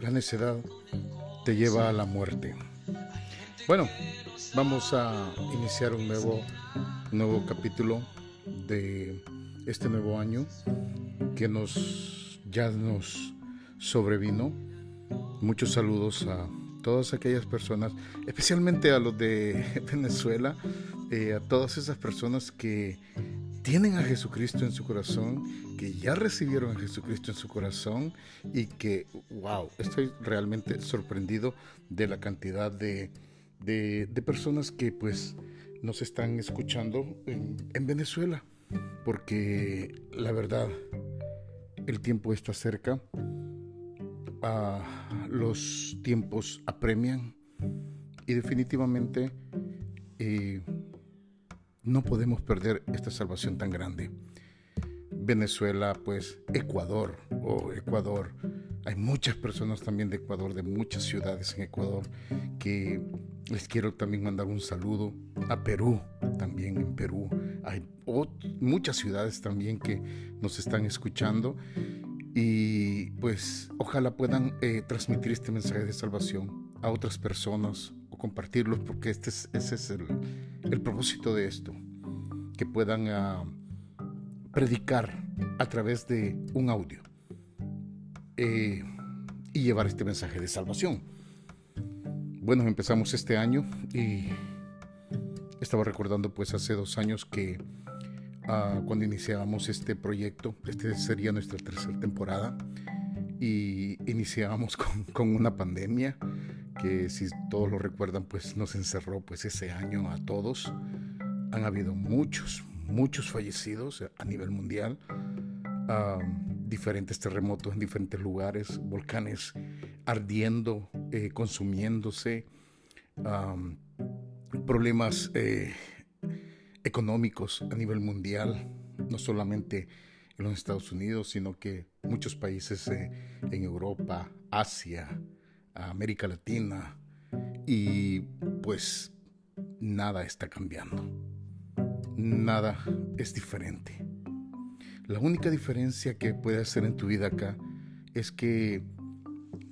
La necedad te lleva a la muerte. Bueno, vamos a iniciar un nuevo, nuevo capítulo de este nuevo año que nos ya nos sobrevino. Muchos saludos a todas aquellas personas, especialmente a los de Venezuela, eh, a todas esas personas que tienen a Jesucristo en su corazón, que ya recibieron a Jesucristo en su corazón y que, wow, estoy realmente sorprendido de la cantidad de, personas que pues nos están escuchando en, en Venezuela, porque la verdad, el tiempo está cerca, ah, los tiempos apremian. Y definitivamente... Eh, no podemos perder esta salvación tan grande. Venezuela, pues Ecuador, oh Ecuador. Hay muchas personas también de Ecuador, de muchas ciudades en Ecuador, que les quiero también mandar un saludo. A Perú, también en Perú. Hay muchas ciudades también que nos están escuchando y pues ojalá puedan eh, transmitir este mensaje de salvación a otras personas o compartirlos porque este es, ese es el, el propósito de esto, que puedan ah, predicar a través de un audio eh, y llevar este mensaje de salvación. Bueno, empezamos este año y estaba recordando pues hace dos años que ah, cuando iniciábamos este proyecto, este sería nuestra tercera temporada y iniciábamos con una pandemia que si todos lo recuerdan, pues nos encerró pues ese año a todos. Han habido muchos, muchos fallecidos a nivel mundial, diferentes terremotos en diferentes lugares, volcanes ardiendo, eh, consumiéndose, problemas eh, económicos a nivel mundial, no solamente en los Estados Unidos, sino que muchos países eh, en Europa, Asia, América Latina y pues nada está cambiando. Nada es diferente. La única diferencia que puede hacer en tu vida acá es que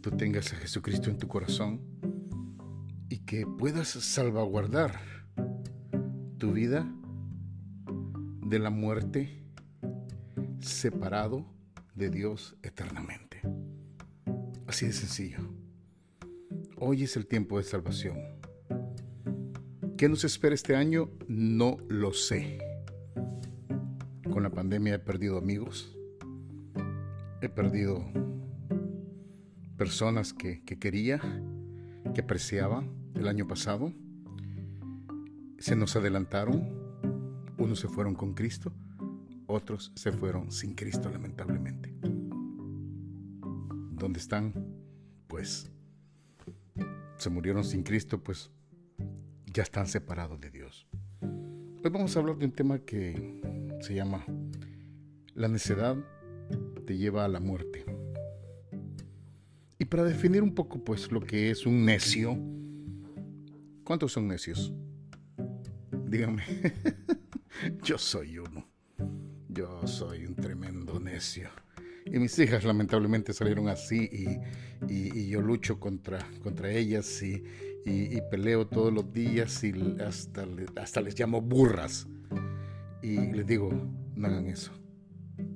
tú tengas a Jesucristo en tu corazón y que puedas salvaguardar tu vida de la muerte separado de Dios eternamente. Así de sencillo. Hoy es el tiempo de salvación. ¿Qué nos espera este año? No lo sé. Con la pandemia he perdido amigos, he perdido personas que, quería, que apreciaba el año pasado. Se nos adelantaron, unos se fueron con Cristo, otros se fueron sin Cristo lamentablemente. ¿Dónde están? Pues se murieron sin Cristo, pues ya están separados de Dios. Hoy vamos a hablar de un tema que se llama La necedad te lleva a la muerte. Y para definir un poco pues lo que es un necio, ¿cuántos son necios? Díganme. Yo soy uno. Yo soy un tremendo necio. Y mis hijas lamentablemente salieron así y, yo lucho contra, contra ellas y, peleo todos los días y hasta, hasta les llamo burras. Y les digo, no hagan eso.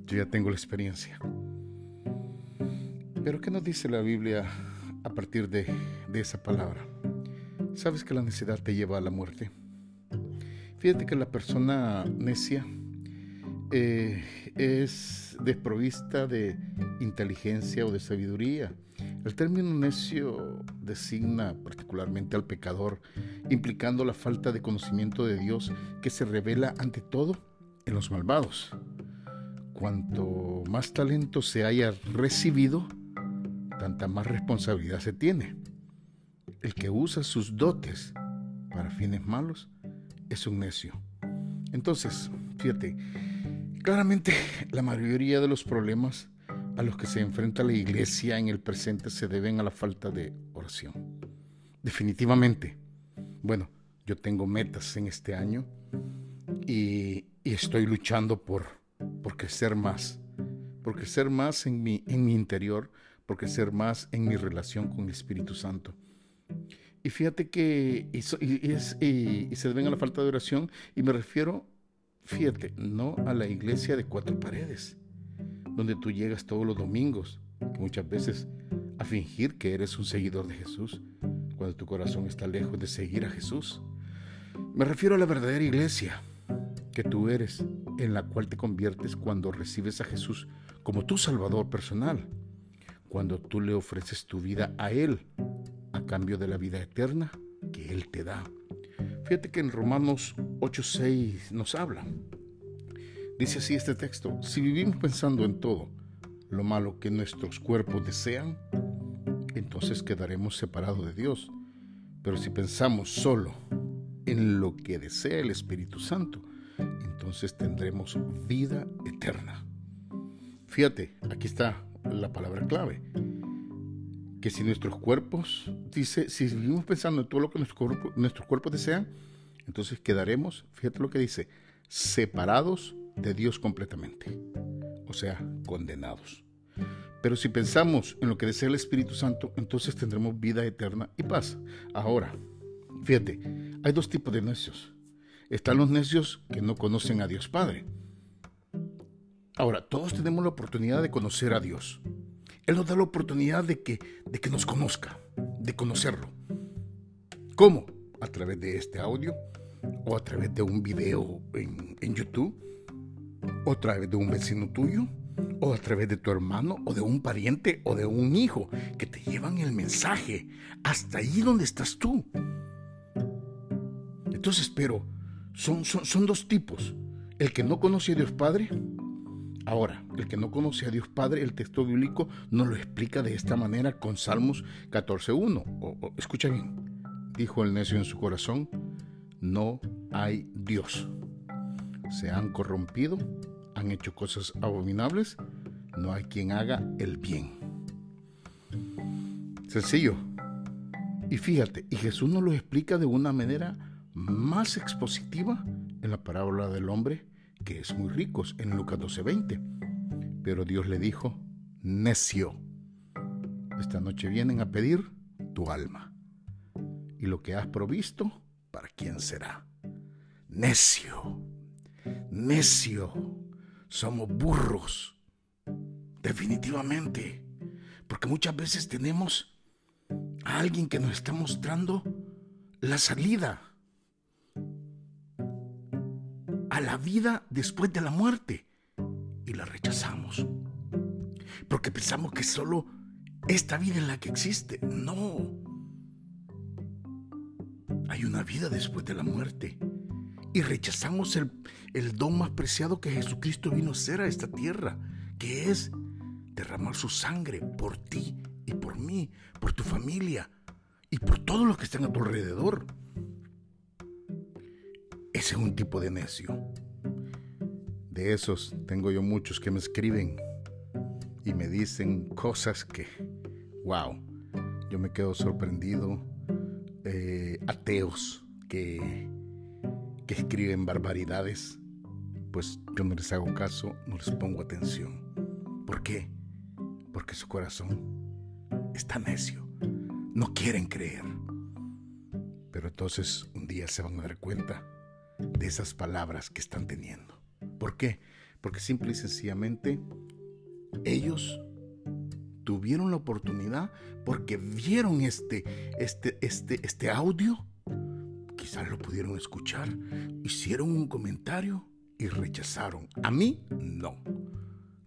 Yo ya tengo la experiencia. Pero ¿qué nos dice la Biblia a partir de, esa palabra? ¿Sabes que la necedad te lleva a la muerte? Fíjate que la persona necia eh, es desprovista de inteligencia o de sabiduría. El término necio designa particularmente al pecador, implicando la falta de conocimiento de Dios que se revela ante todo en los malvados. Cuanto más talento se haya recibido, tanta más responsabilidad se tiene. El que usa sus dotes para fines malos es un necio. Entonces, fíjate, Claramente, la mayoría de los problemas a los que se enfrenta la iglesia en el presente se deben a la falta de oración. Definitivamente. Bueno, yo tengo metas en este año y, estoy luchando por, por crecer más, por crecer más en mi, en mi interior, por crecer más en mi relación con el Espíritu Santo. Y fíjate que y, se deben a la falta de oración y me refiero, fíjate, no a la iglesia de cuatro paredes, donde tú llegas todos los domingos, muchas veces a fingir que eres un seguidor de Jesús, cuando tu corazón está lejos de seguir a Jesús. Me refiero a la verdadera iglesia que tú eres, en la cual te conviertes cuando recibes a Jesús como tu Salvador personal, cuando tú le ofreces tu vida a Él a cambio de la vida eterna que Él te da. Fíjate que en Romanos 8:6 nos habla. Dice así este texto, si vivimos pensando en todo lo malo que nuestros cuerpos desean, entonces quedaremos separados de Dios. Pero si pensamos solo en lo que desea el Espíritu Santo, entonces tendremos vida eterna. Fíjate, aquí está la palabra clave. Que si nuestros cuerpos, dice, si vivimos pensando en todo lo que nuestros cuerpos desean, entonces quedaremos, fíjate lo que dice, separados de Dios completamente. O sea, condenados. Pero si pensamos en lo que desea el Espíritu Santo, entonces tendremos vida eterna y paz. Ahora, fíjate, hay dos tipos de necios. Están los necios que no conocen a Dios Padre. Ahora, todos tenemos la oportunidad de conocer a Dios. Él nos da la oportunidad de que, de que nos conozca, de conocerlo. ¿Cómo? A través de este audio, o a través de un video en, en YouTube, o a través de un vecino tuyo, o a través de tu hermano o de un pariente o de un hijo que te llevan el mensaje hasta ahí donde estás tú. Entonces, pero son, son, son dos tipos. El que no conoce a Dios Padre. Ahora, el que no conoce a Dios Padre, el texto bíblico nos lo explica de esta manera con Salmos 14.1. O, escucha bien. Dijo el necio en su corazón, no hay Dios. Se han corrompido han hecho cosas abominables, no hay quien haga el bien. Sencillo. Y fíjate, y Jesús nos lo explica de una manera más expositiva en la parábola del hombre que es muy rico, en Lucas 12:20. Pero Dios le dijo, necio, esta noche vienen a pedir tu alma. Y lo que has provisto, ¿para quién será? Necio, necio somos burros. Definitivamente. Porque muchas veces tenemos a alguien que nos está mostrando la salida a la vida después de la muerte y la rechazamos. Porque pensamos que solo esta vida es la que existe. No. Hay una vida después de la muerte y rechazamos el, el don más preciado que Jesucristo vino a hacer a esta tierra, que es derramar su sangre por ti y por mí, por tu familia y por todos los que están a tu alrededor. Es un tipo de necio. De esos tengo yo muchos que me escriben y me dicen cosas que, wow, yo me quedo sorprendido. Eh, ateos que que escriben barbaridades, pues yo no les hago caso, no les pongo atención. ¿Por qué? Porque su corazón está necio. No quieren creer. Pero entonces un día se van a dar cuenta de esas palabras que están teniendo. ¿Por qué? Porque simple y sencillamente ellos tuvieron la oportunidad porque vieron este, este, este, este audio quizás lo pudieron escuchar, hicieron un comentario y rechazaron. A mí, no.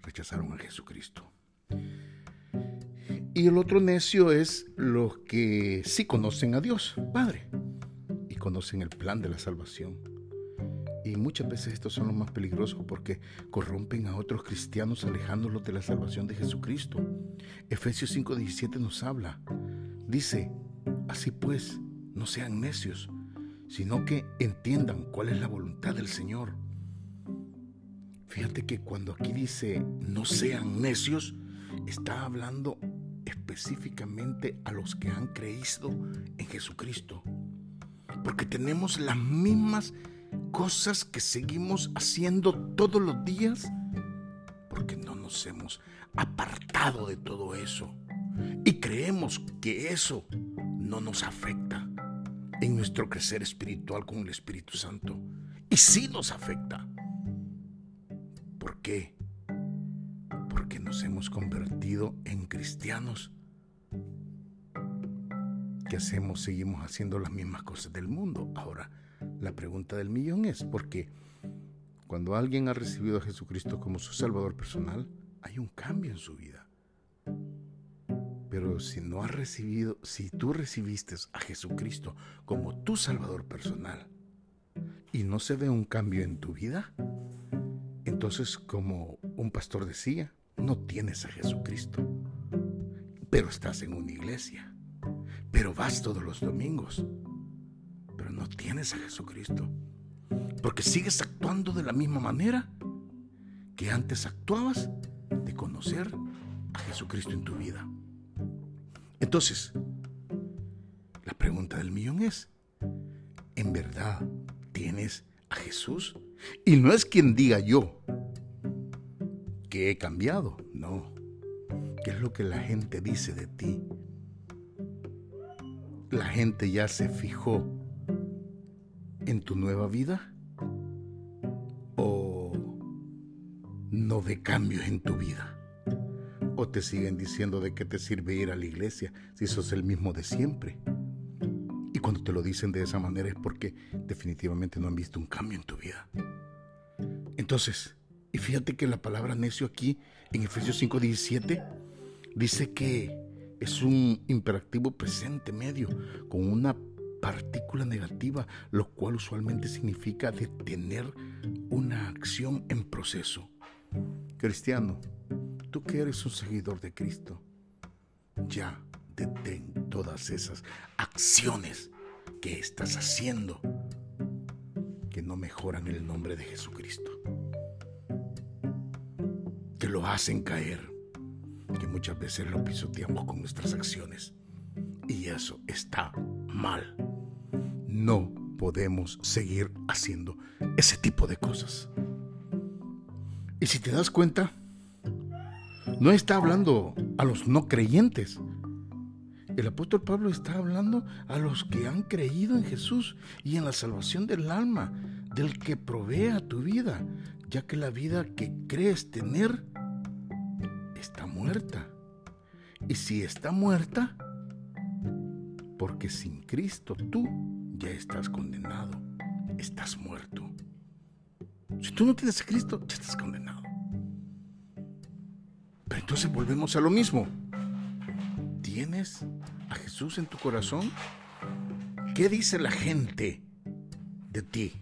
Rechazaron a Jesucristo. Y el otro necio es los que sí conocen a Dios, Padre, y conocen el plan de la salvación. Y muchas veces estos son los más peligrosos porque corrompen a otros cristianos alejándolos de la salvación de Jesucristo. Efesios 5:17 nos habla. Dice, así pues, no sean necios, sino que entiendan cuál es la voluntad del Señor. Fíjate que cuando aquí dice no sean necios, está hablando específicamente a los que han creído en Jesucristo. Porque tenemos las mismas cosas que seguimos haciendo todos los días porque no nos hemos apartado de todo eso y creemos que eso no nos afecta en nuestro crecer espiritual con el Espíritu Santo. Y sí nos afecta. ¿Por qué? Porque nos hemos convertido en cristianos que hacemos, seguimos haciendo las mismas cosas del mundo. Ahora, la pregunta del millón es, ¿por qué? Cuando alguien ha recibido a Jesucristo como su Salvador personal, hay un cambio en su vida. Pero si no has recibido, si tú recibiste a Jesucristo como tu Salvador personal y no se ve un cambio en tu vida, entonces como un pastor decía, no tienes a Jesucristo, pero estás en una iglesia, pero vas todos los domingos, tienes a Jesucristo. Porque sigues actuando de la misma manera que antes actuabas de conocer a Jesucristo en tu vida. Entonces, la pregunta del millón es, ¿en verdad tienes a Jesús? Y no es quien diga yo que he cambiado, no. ¿Qué es lo que la gente dice de ti? La gente ya se fijó en tu nueva vida o no ve cambios en tu vida? ¿O te siguen diciendo de qué te sirve ir a la iglesia si sos el mismo de siempre? Y cuando te lo dicen de esa manera es porque definitivamente no han visto un cambio en tu vida. Entonces, y fíjate que la palabra necio aquí en Efesios 5:17 dice que es un imperativo presente medio con una partícula negativa, lo cual usualmente significa detener una acción en proceso. Cristiano, tú que eres un seguidor de Cristo, ya detén todas esas acciones que estás haciendo que no mejoran el nombre de Jesucristo, que lo hacen caer, que muchas veces lo pisoteamos con nuestras acciones. Y eso está mal no podemos seguir haciendo ese tipo de cosas. Y si te das cuenta, no está hablando a los no creyentes. El apóstol Pablo está hablando a los que han creído en Jesús y en la salvación del alma, del que provee tu vida, ya que la vida que crees tener está muerta. Y si está muerta, porque sin Cristo tú ya estás condenado, estás muerto. Si tú no tienes a Cristo, ya estás condenado. Pero entonces volvemos a lo mismo. ¿Tienes a Jesús en tu corazón? ¿Qué dice la gente de ti?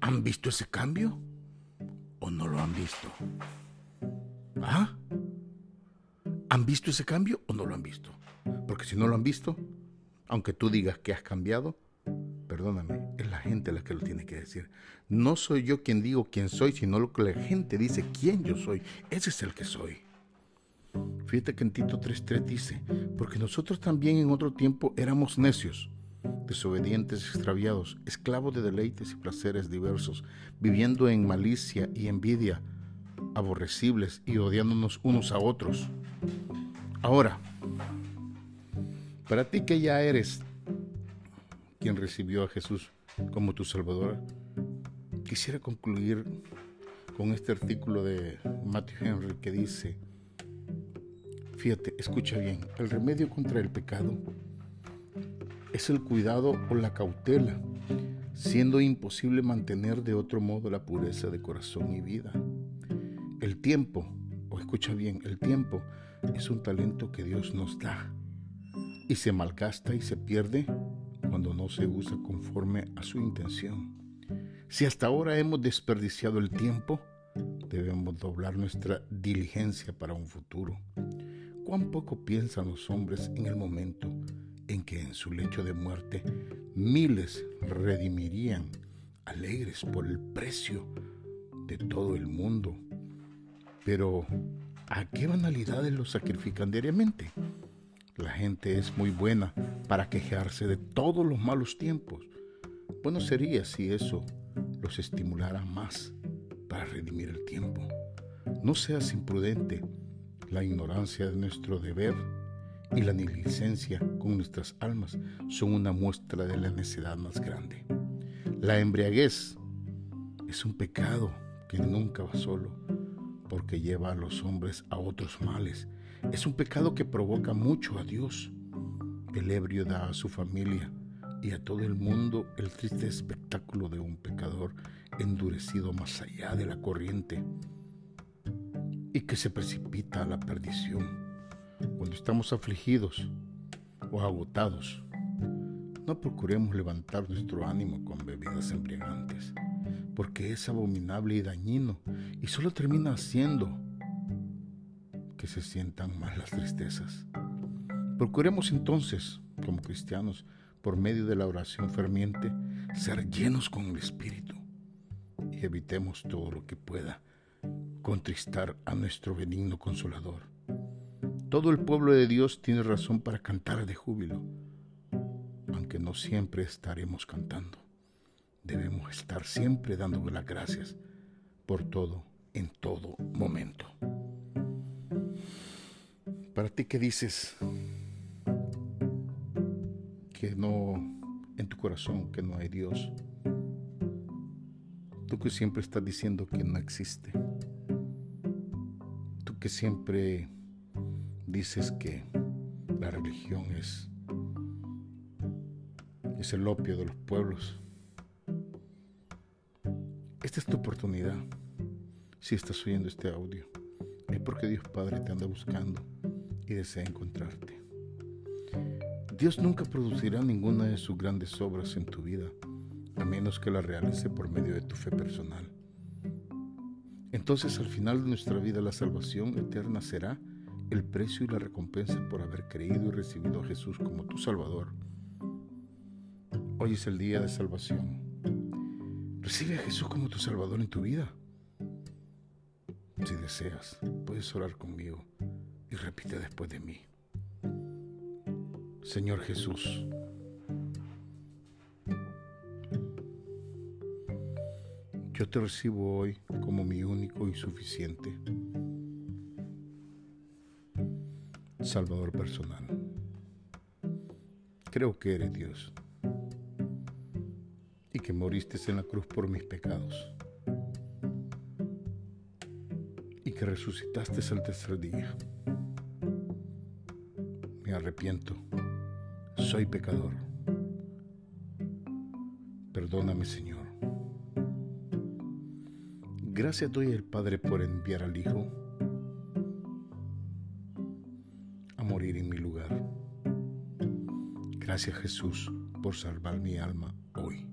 ¿Han visto ese cambio o no lo han visto? ¿Ah? ¿Han visto ese cambio o no lo han visto? Porque si no lo han visto, aunque tú digas que has cambiado, perdóname, es la gente la que lo tiene que decir. No soy yo quien digo quién soy, sino lo que la gente dice quién yo soy. Ese es el que soy. Fíjate que en Tito 3.3 dice, porque nosotros también en otro tiempo éramos necios, desobedientes, extraviados, esclavos de deleites y placeres diversos, viviendo en malicia y envidia, aborrecibles y odiándonos unos a otros. Ahora, para ti que ya eres quien recibió a Jesús como tu Salvador, quisiera concluir con este artículo de Matthew Henry que dice, fíjate, escucha bien, el remedio contra el pecado es el cuidado o la cautela, siendo imposible mantener de otro modo la pureza de corazón y vida. El tiempo, o escucha bien, el tiempo es un talento que Dios nos da y se malgasta y se pierde cuando no se usa conforme a su intención. Si hasta ahora hemos desperdiciado el tiempo, debemos doblar nuestra diligencia para un futuro. ¿Cuán poco piensan los hombres en el momento en que en su lecho de muerte miles redimirían, alegres por el precio de todo el mundo? Pero, ¿a qué banalidades los sacrifican diariamente? La gente es muy buena para quejarse de todos los malos tiempos. Bueno sería si eso los estimulara más para redimir el tiempo. No seas imprudente La ignorancia de nuestro deber y la negligencia con nuestras almas son una muestra de la necedad más grande. La embriaguez es un pecado que nunca va solo, porque lleva a los hombres a otros males. Es un pecado que provoca mucho a Dios. El ebrio da a su familia y a todo el mundo el triste espectáculo de un pecador endurecido más allá de la corriente y que se precipita a la perdición. Cuando estamos afligidos o agotados, no procuremos levantar nuestro ánimo con bebidas embriagantes, porque es abominable y dañino y solo termina haciendo que se sientan más las tristezas. Procuremos entonces, como cristianos, por medio de la oración ferviente, ser llenos con el Espíritu y evitemos todo lo que pueda contristar a nuestro benigno consolador. Todo el pueblo de Dios tiene razón para cantar de júbilo, aunque no siempre estaremos cantando. Debemos estar siempre dándole las gracias por todo, en todo momento. Para ti que dices que no, en tu corazón, que no hay Dios, tú que siempre estás diciendo que no existe, que siempre dices que la religión es, es el opio de los pueblos. Esta es tu oportunidad. Si estás oyendo este audio, es porque Dios Padre te anda buscando y desea encontrarte. Dios nunca producirá ninguna de sus grandes obras en tu vida, a menos que la realice por medio de tu fe personal. Entonces al final de nuestra vida la salvación eterna será el precio y la recompensa por haber creído y recibido a Jesús como tu Salvador. Hoy es el día de salvación. Recibe a Jesús como tu Salvador en tu vida. Si deseas, puedes orar conmigo y repite después de mí. Señor Jesús, Yo te recibo hoy como mi único y suficiente Salvador personal. Creo que eres Dios y que moriste en la cruz por mis pecados y que resucitaste al tercer día. Me arrepiento, soy pecador. Perdóname, Señor. Gracias doy al Padre por enviar al Hijo a morir en mi lugar. Gracias Jesús por salvar mi alma hoy.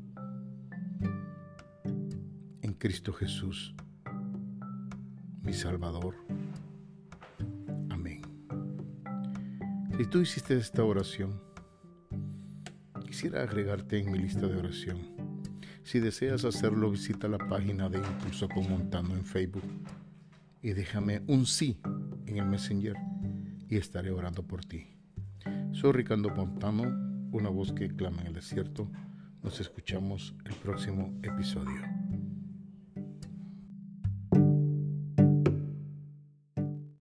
En Cristo Jesús, mi Salvador. Si tú hiciste esta oración, quisiera agregarte en mi lista de oración si deseas hacerlo, visita la página de Impulso con Montano en Facebook y déjame un sí en el Messenger y estaré orando por ti. Soy Ricardo Montano, una voz que clama en el desierto. Nos escuchamos el próximo episodio.